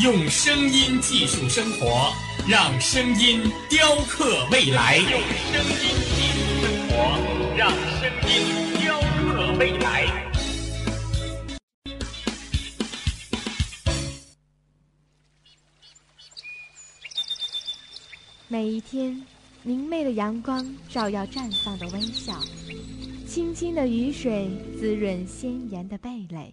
用声音技术生活，让声音雕刻未来。用声音技术生活，让声音雕刻未来。每一天，明媚的阳光照耀绽放的微笑，清清的雨水滋润鲜艳的蓓蕾。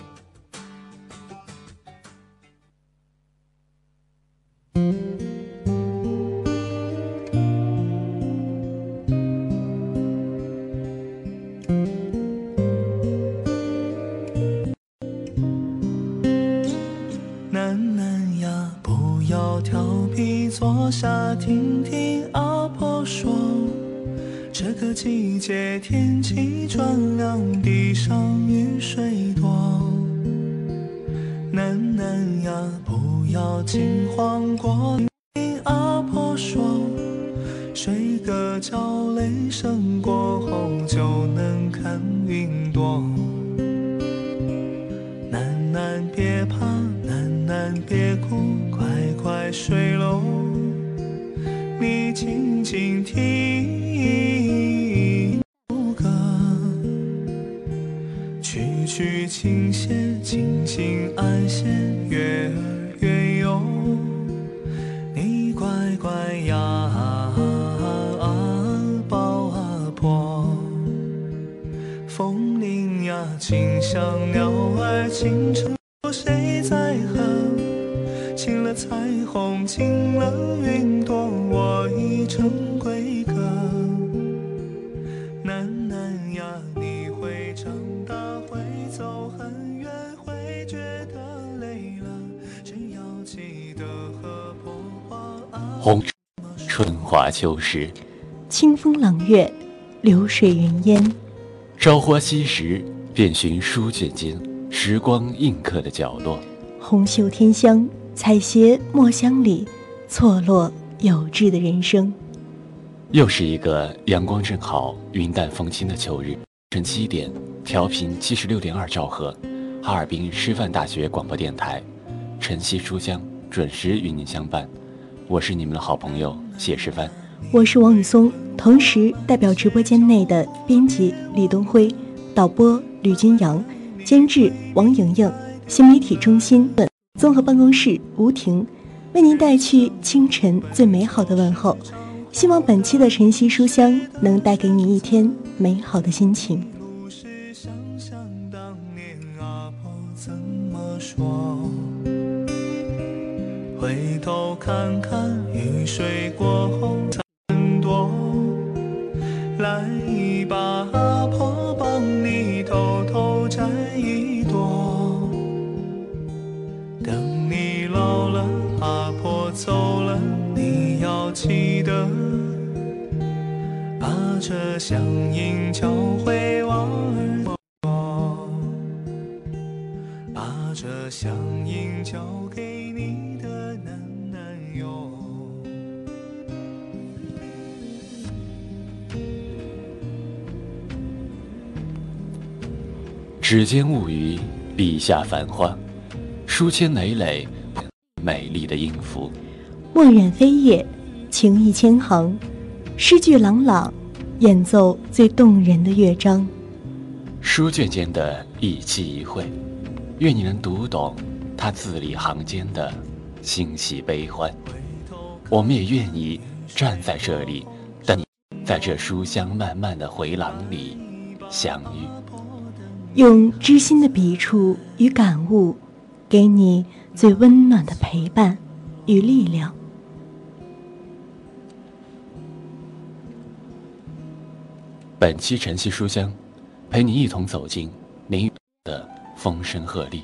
地上雨水多。囡囡呀，不要惊慌过，归客。楠楠呀，你会长大，会走很远，会觉得累了，只要记得和婆婆啊。红春华秋实，清风朗月，流水云烟。朝花夕拾，遍寻书卷间时光印刻的角落。红袖添香，采撷墨香里错落有致的人生。又是一个阳光正好、云淡风轻的秋日，晨七点，调频七十六点二兆赫，哈尔滨师范大学广播电台，晨曦书香准时与您相伴。我是你们的好朋友谢世帆。我是王宇松，同时代表直播间内的编辑李东辉、导播吕金阳、监制王莹莹、新媒体中心综合办公室吴婷，为您带去清晨最美好的问候。希望本期的晨曦书香能带给你一天美好的心情。回头看看雨水过后把这乡音教会娃儿多，把这乡音交给你的男男友。指尖物语，笔下繁花，书签累累，美丽的音符。墨染飞叶，情意千行，诗句朗朗，演奏最动人的乐章。书卷间的一期一会，愿你能读懂他字里行间的欣喜悲欢。我们也愿意站在这里，等你在这书香漫漫的回廊里相遇，用知心的笔触与感悟，给你最温暖的陪伴与力量。本期晨曦书香，陪你一同走进林语的风声鹤唳。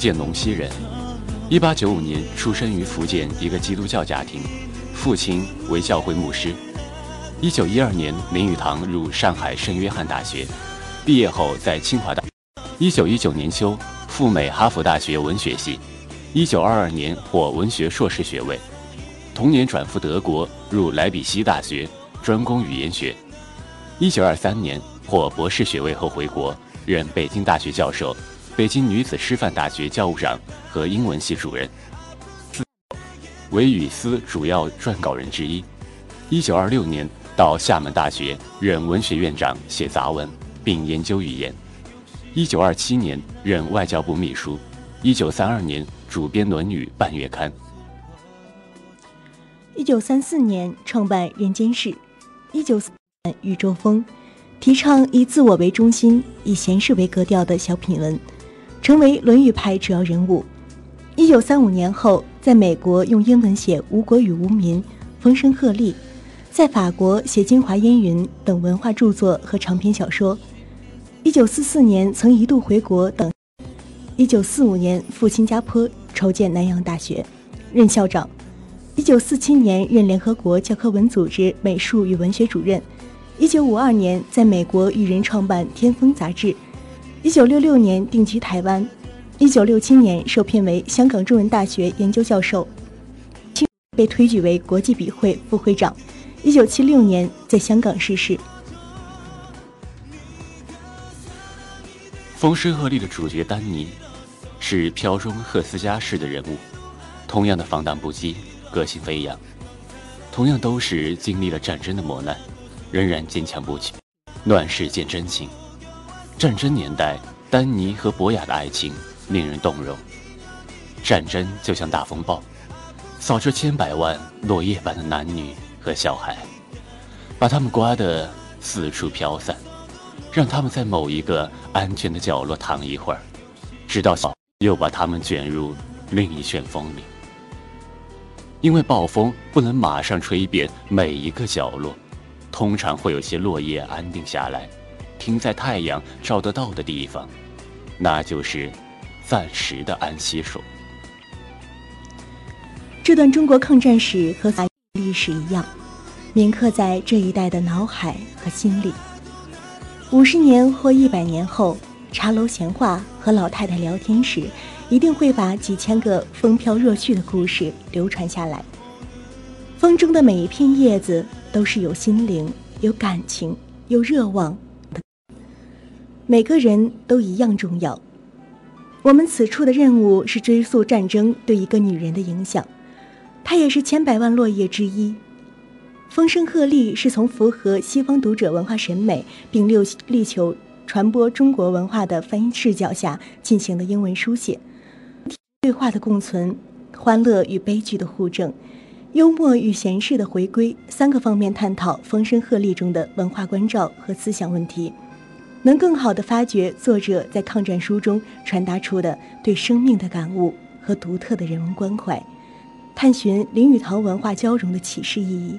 福建龙溪人，一八九五年出生于福建一个基督教家庭，父亲为教会牧师。一九一二年，林语堂入上海圣约翰大学，毕业后在清华大。一九一九年秋赴美哈佛大学文学系，一九二二年获文学硕士学位，同年转赴德国入莱比锡大学，专攻语言学。一九二三年获博士学位后回国，任北京大学教授。北京女子师范大学教务长和英文系主任，为语丝主要撰稿人之一。一九二六年到厦门大学任文学院长，写杂文并研究语言。一九二七年任外交部秘书。一九三二年主编《论语》半月刊。一九三四年创办《人间世》。一九四《宇宙风》，提倡以自我为中心、以闲适为格调的小品文。成为《论语》派主要人物。一九三五年后，在美国用英文写《吴国与无民》，风声鹤唳；在法国写《京华烟云》等文化著作和长篇小说。一九四四年曾一度回国等。一九四五年赴新加坡筹建南洋大学，任校长。一九四七年任联合国教科文组织美术与文学主任。一九五二年在美国与人创办《天风》杂志。一九六六年定居台湾，一九六七年受聘为香港中文大学研究教授，被推举为国际笔会副会长。一九七六年在香港逝世。风声鹤唳的主角丹尼，是飘中赫斯加式的人物，同样的放荡不羁，个性飞扬，同样都是经历了战争的磨难，仍然坚强不屈，乱世见真情。战争年代，丹尼和博雅的爱情令人动容。战争就像大风暴，扫着千百万落叶般的男女和小孩，把他们刮得四处飘散，让他们在某一个安全的角落躺一会儿，直到又把他们卷入另一旋风里。因为暴风不能马上吹遍每一个角落，通常会有些落叶安定下来。停在太阳照得到的地方，那就是暂时的安息所。这段中国抗战史和历史一样，铭刻在这一代的脑海和心里。五十年或一百年后，茶楼闲话和老太太聊天时，一定会把几千个风飘若絮的故事流传下来。风中的每一片叶子，都是有心灵、有感情、有热望。每个人都一样重要。我们此处的任务是追溯战争对一个女人的影响，她也是千百万落叶之一。风声鹤唳是从符合西方读者文化审美，并力力求传播中国文化的翻译视角下进行的英文书写。对话的共存，欢乐与悲剧的互证，幽默与闲适的回归，三个方面探讨风声鹤唳中的文化关照和思想问题。能更好地发掘作者在抗战书中传达出的对生命的感悟和独特的人文关怀，探寻林语堂文化交融的启示意义。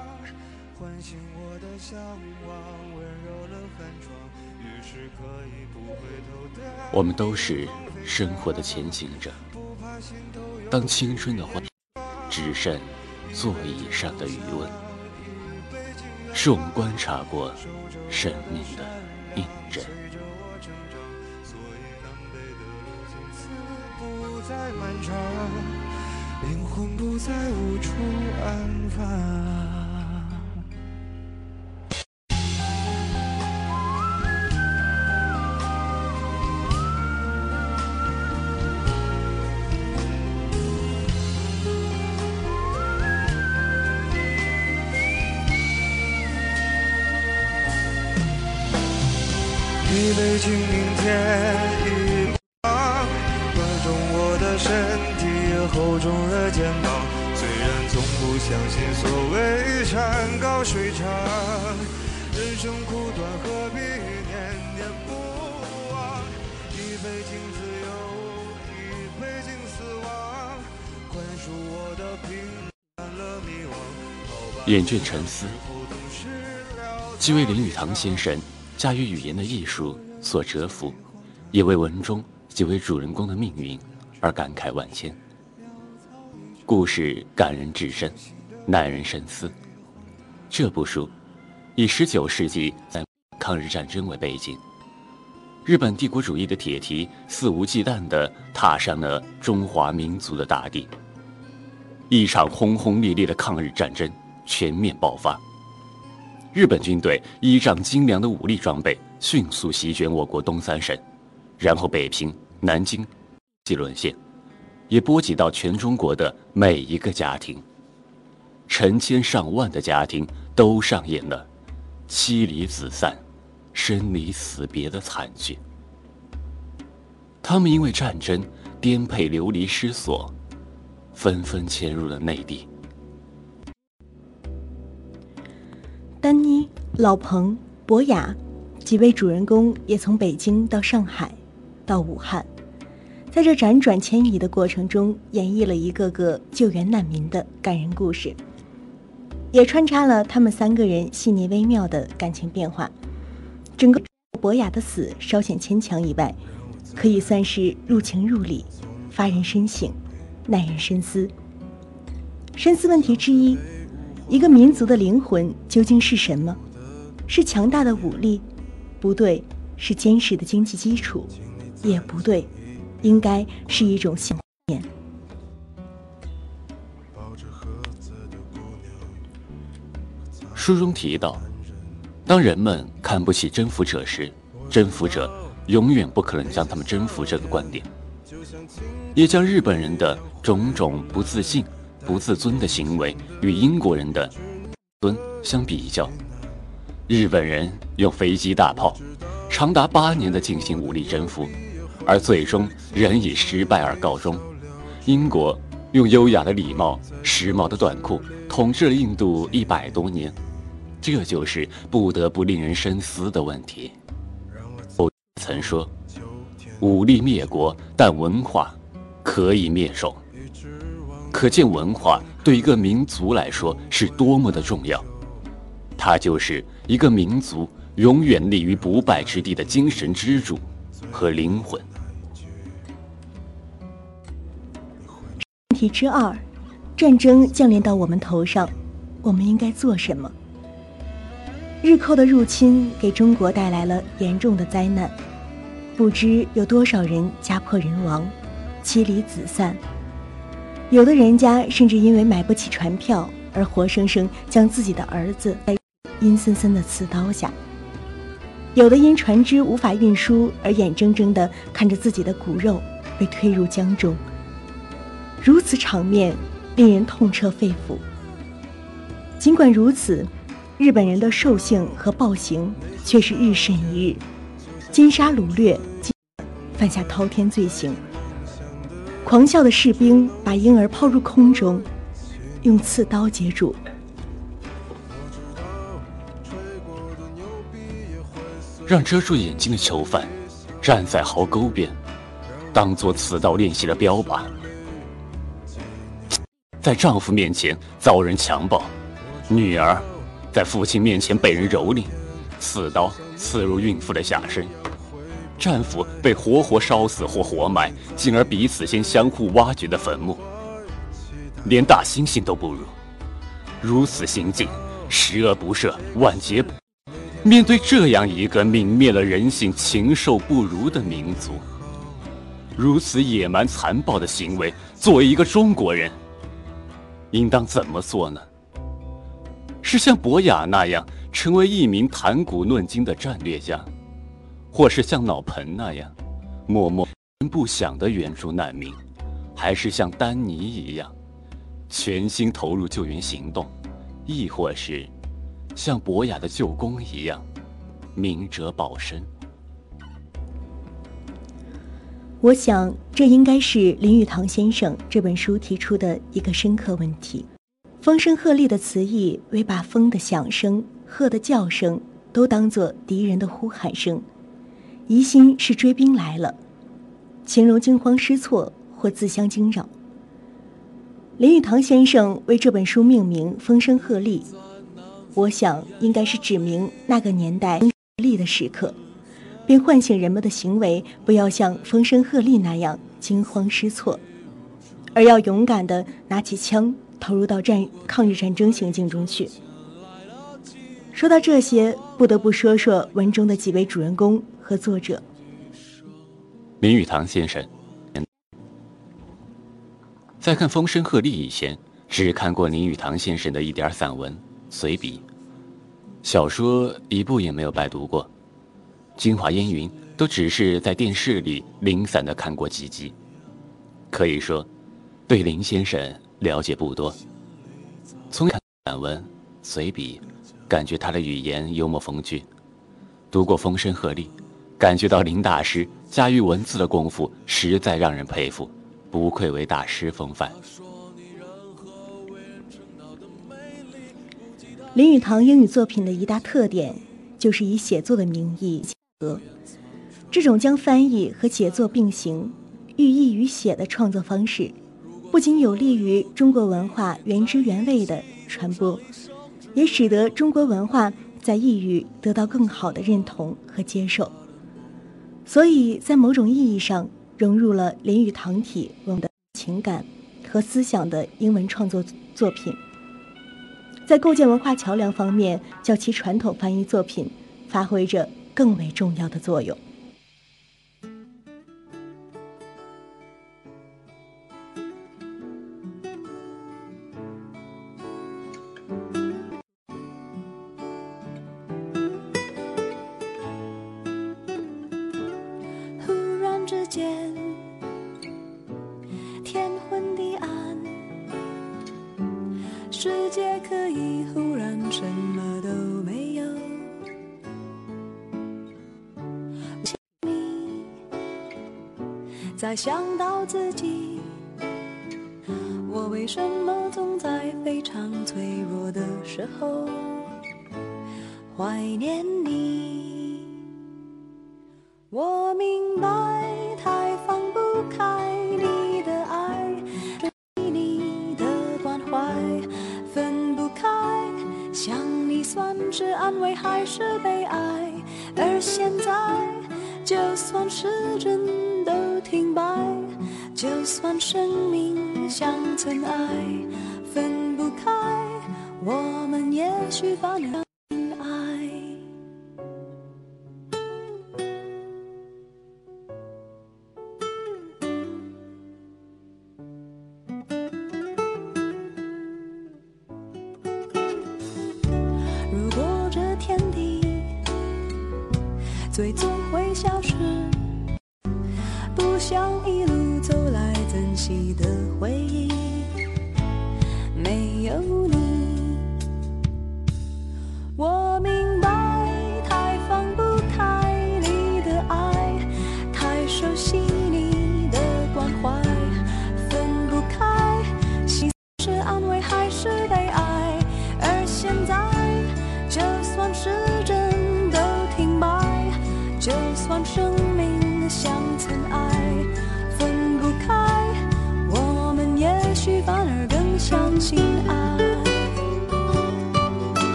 唤醒我的向往，温柔了寒窗。于是可以不回头的。我们都是生活的前行者。当青春的欢，只剩座椅上的余温，是我们观察过生命的印证。灵魂不再无处安放。一杯敬明天，一光，宽重我的身体，厚重的肩膀。虽然从不相信所谓山高水长，人生苦短，何必念念不忘？一杯敬自由，一杯敬死亡，宽恕我的平凡了迷惘。厌倦沉思，几位林语堂先生。驾驭语言的艺术所折服，也为文中几位主人公的命运而感慨万千。故事感人至深，耐人深思。这部书以十九世纪在抗日战争为背景，日本帝国主义的铁蹄肆无忌惮地踏上了中华民族的大地，一场轰轰烈烈的抗日战争全面爆发。日本军队依仗精良的武力装备，迅速席卷我国东三省，然后北平、南京即沦陷，也波及到全中国的每一个家庭。成千上万的家庭都上演了妻离子散、生离死别的惨剧。他们因为战争颠沛流离失所，纷纷迁入了内地。丹妮、老彭、博雅几位主人公也从北京到上海，到武汉，在这辗转迁移的过程中，演绎了一个个救援难民的感人故事，也穿插了他们三个人细腻微妙的感情变化。整个博雅的死稍显牵强以外，可以算是入情入理，发人深省，耐人深思。深思问题之一。一个民族的灵魂究竟是什么？是强大的武力？不对，是坚实的经济基础？也不对，应该是一种信念。书中提到，当人们看不起征服者时，征服者永远不可能将他们征服这个观点，也将日本人的种种不自信。不自尊的行为与英国人的尊相比较，日本人用飞机大炮长达八年的进行武力征服，而最终仍以失败而告终。英国用优雅的礼帽、时髦的短裤统治了印度一百多年，这就是不得不令人深思的问题。我曾说，武力灭国，但文化可以灭种。可见文化对一个民族来说是多么的重要，它就是一个民族永远立于不败之地的精神支柱和灵魂。问题之二：战争降临到我们头上，我们应该做什么？日寇的入侵给中国带来了严重的灾难，不知有多少人家破人亡，妻离子散。有的人家甚至因为买不起船票而活生生将自己的儿子阴森森的刺刀下；有的因船只无法运输而眼睁睁地看着自己的骨肉被推入江中。如此场面令人痛彻肺腑。尽管如此，日本人的兽性和暴行却是日甚一日，奸杀掳掠，犯下滔天罪行。狂笑的士兵把婴儿抛入空中，用刺刀截住。让遮住眼睛的囚犯站在壕沟边，当做刺刀练习的标靶。在丈夫面前遭人强暴，女儿在父亲面前被人蹂躏，刺刀刺入孕妇的下身，战俘被活活烧死或活埋，进而彼此间相互挖掘的坟墓，连大猩猩都不如。如此行径，十恶不赦，万劫不。面对这样一个泯灭了人性、禽兽不如的民族，如此野蛮残暴的行为，作为一个中国人，应当怎么做呢？是像博雅那样成为一名谈古论今的战略家，或是像老彭那样默默不响的援助难民，还是像丹尼一样全心投入救援行动，亦或是？像博雅的舅公一样，明哲保身。我想，这应该是林语堂先生这本书提出的一个深刻问题。风声鹤唳的词义为把风的响声、鹤的叫声都当作敌人的呼喊声，疑心是追兵来了，形容惊慌失措或自相惊扰。林语堂先生为这本书命名《风声鹤唳》。我想，应该是指明那个年代力的时刻，并唤醒人们的行为，不要像风声鹤唳那样惊慌失措，而要勇敢地拿起枪，投入到战抗日战争行径中去。说到这些，不得不说说文中的几位主人公和作者。林语堂先生，在看《风声鹤唳》以前，只看过林语堂先生的一点散文。随笔、小说一部也没有白读过，《京华烟云》都只是在电视里零散的看过几集，可以说对林先生了解不多。从散文、随笔，感觉他的语言幽默风趣；读过《风声鹤唳》，感觉到林大师驾驭文字的功夫实在让人佩服，不愧为大师风范。林语堂英语作品的一大特点，就是以写作的名义写歌。这种将翻译和写作并行、寓意于写的创作方式，不仅有利于中国文化原汁原味的传播，也使得中国文化在异域得到更好的认同和接受。所以在某种意义上，融入了林语堂体我们的情感和思想的英文创作作品。在构建文化桥梁方面，较其传统翻译作品发挥着更为重要的作用。再想到自己，我为什么总在非常脆弱的时候怀念你？我明白，太放不开你的爱，对你的关怀分不开，想你算是安慰还是悲哀？而现在，就算时针。白，就算生命像尘埃，分不开，我们也许把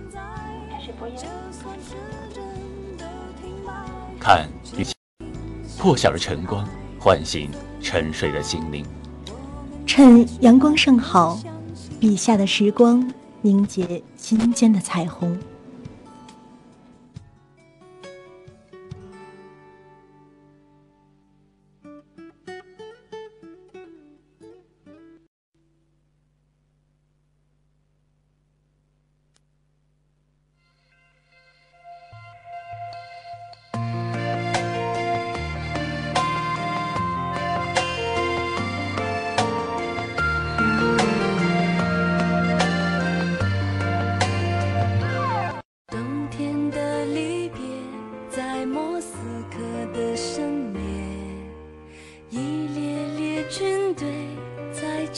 现在，就算时针都停摆，看，破晓的晨光唤醒沉睡的心灵。趁阳光尚好，笔下的时光凝结心间的彩虹。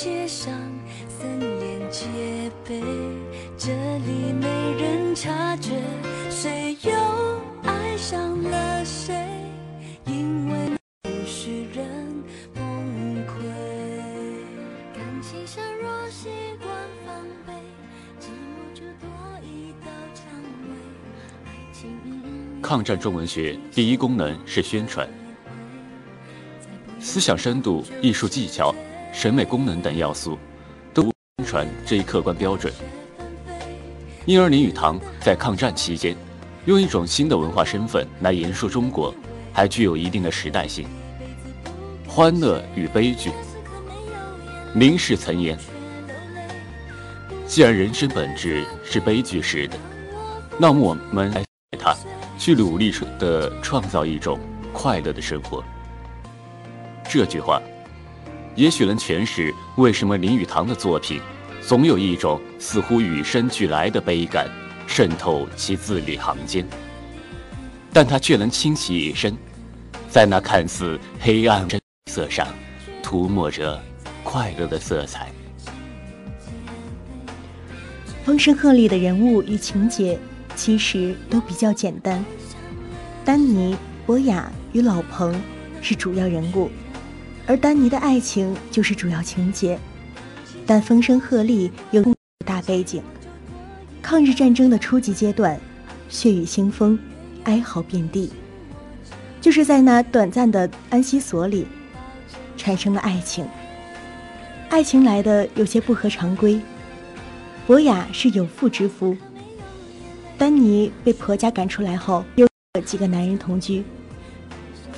街上森严戒备，这里没人察觉谁又爱上了谁，因为不许人崩溃。感情上若习惯防备，寂寞就多一道蔷薇。爱情抗战中文学第一功能是宣传，思想深度、艺术技巧、审美功能等要素都宣传这一客观标准。因而林语堂在抗战期间，用一种新的文化身份来言述中国，还具有一定的时代性。欢乐与悲剧，林氏曾言：既然人生本质是悲剧式的，那么我们来它，去努力的创造一种快乐的生活。这句话，也许能诠释为什么林语堂的作品总有一种似乎与生俱来的悲感渗透其字里行间，但他却能清洗一身，在那看似黑暗的色上涂抹着快乐的色彩。风声鹤唳的人物与情节其实都比较简单，丹尼、博雅与老彭是主要人物，而丹尼的爱情就是主要情节。但风声鹤唳有大背景，抗日战争的初级阶段，血雨腥风，哀嚎遍地，就是在那短暂的安息所里，产生了爱情。爱情来的有些不合常规。博雅是有妇之夫，丹尼被婆家赶出来后，又和几个男人同居。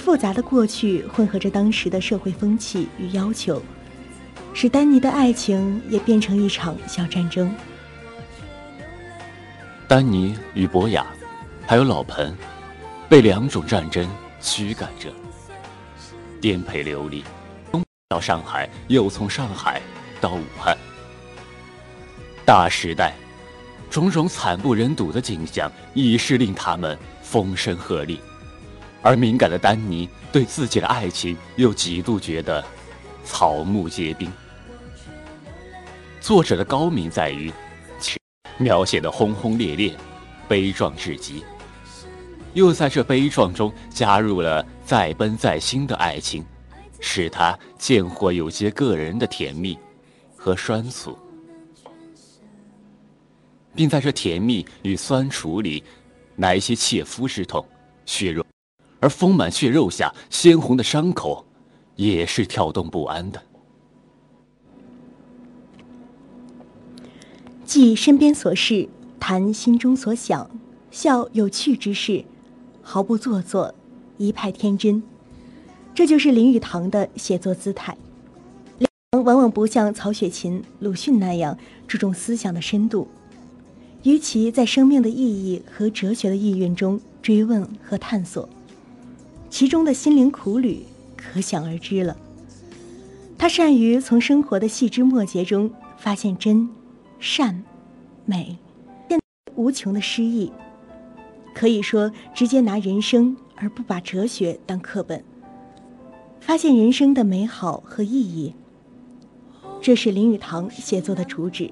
复杂的过去混合着当时的社会风气与要求，使丹尼的爱情也变成一场小战争。丹尼与博雅，还有老彭，被两种战争驱赶着，颠沛流离，到上海，又从上海到武汉。大时代，种种惨不忍睹的景象，已是令他们风声鹤唳。而敏感的丹尼对自己的爱情，又几度觉得草木皆兵。作者的高明在于，描写的轰轰烈烈，悲壮至极，又在这悲壮中加入了再奔再新的爱情，使他见或有些个人的甜蜜和酸楚。并在这甜蜜与酸楚里，来一些切肤之痛，血肉，而丰满血肉下鲜红的伤口，也是跳动不安的。记身边所事，谈心中所想，笑有趣之事，毫不做作，一派天真。这就是林语堂的写作姿态。往往不像曹雪芹、鲁迅那样注重思想的深度，与其在生命的意义和哲学的意蕴中追问和探索，其中的心灵苦旅可想而知了。他善于从生活的细枝末节中发现真、善、美，无穷的诗意。可以说，直接拿人生而不把哲学当课本，发现人生的美好和意义。这是林语堂写作的主旨，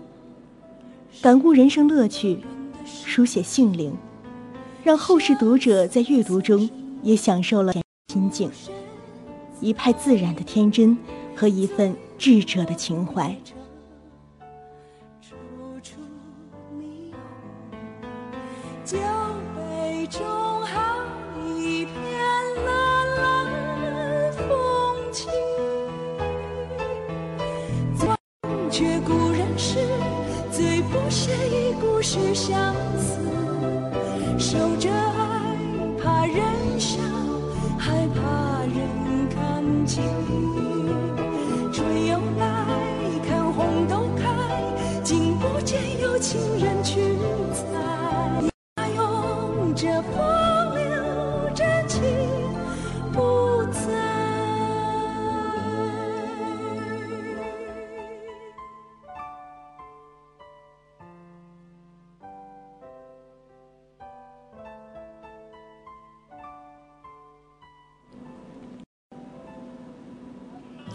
感悟人生乐趣，书写性灵，让后世读者在阅读中也享受了心境，一派自然的天真和一份智者的情怀。却故人事，最不屑一顾是相思，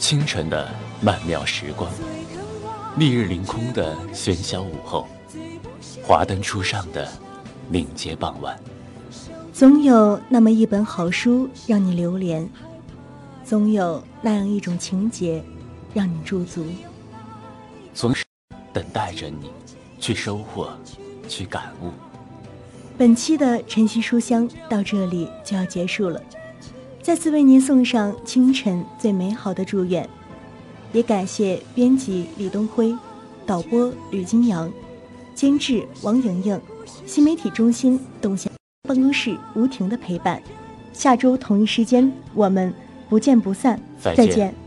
清晨的曼妙时光，丽日凌空的喧嚣午后，华灯初上的领街傍晚，总有那么一本好书让你流连，总有那样一种情节让你驻足，总是等待着你去收获，去感悟。本期的晨曦书香到这里就要结束了。再次为您送上清晨最美好的祝愿，也感谢编辑李东辉、导播吕金阳、监制王莹莹、新媒体中心董贤办公室吴婷的陪伴。下周同一时间，我们不见不散。再见。真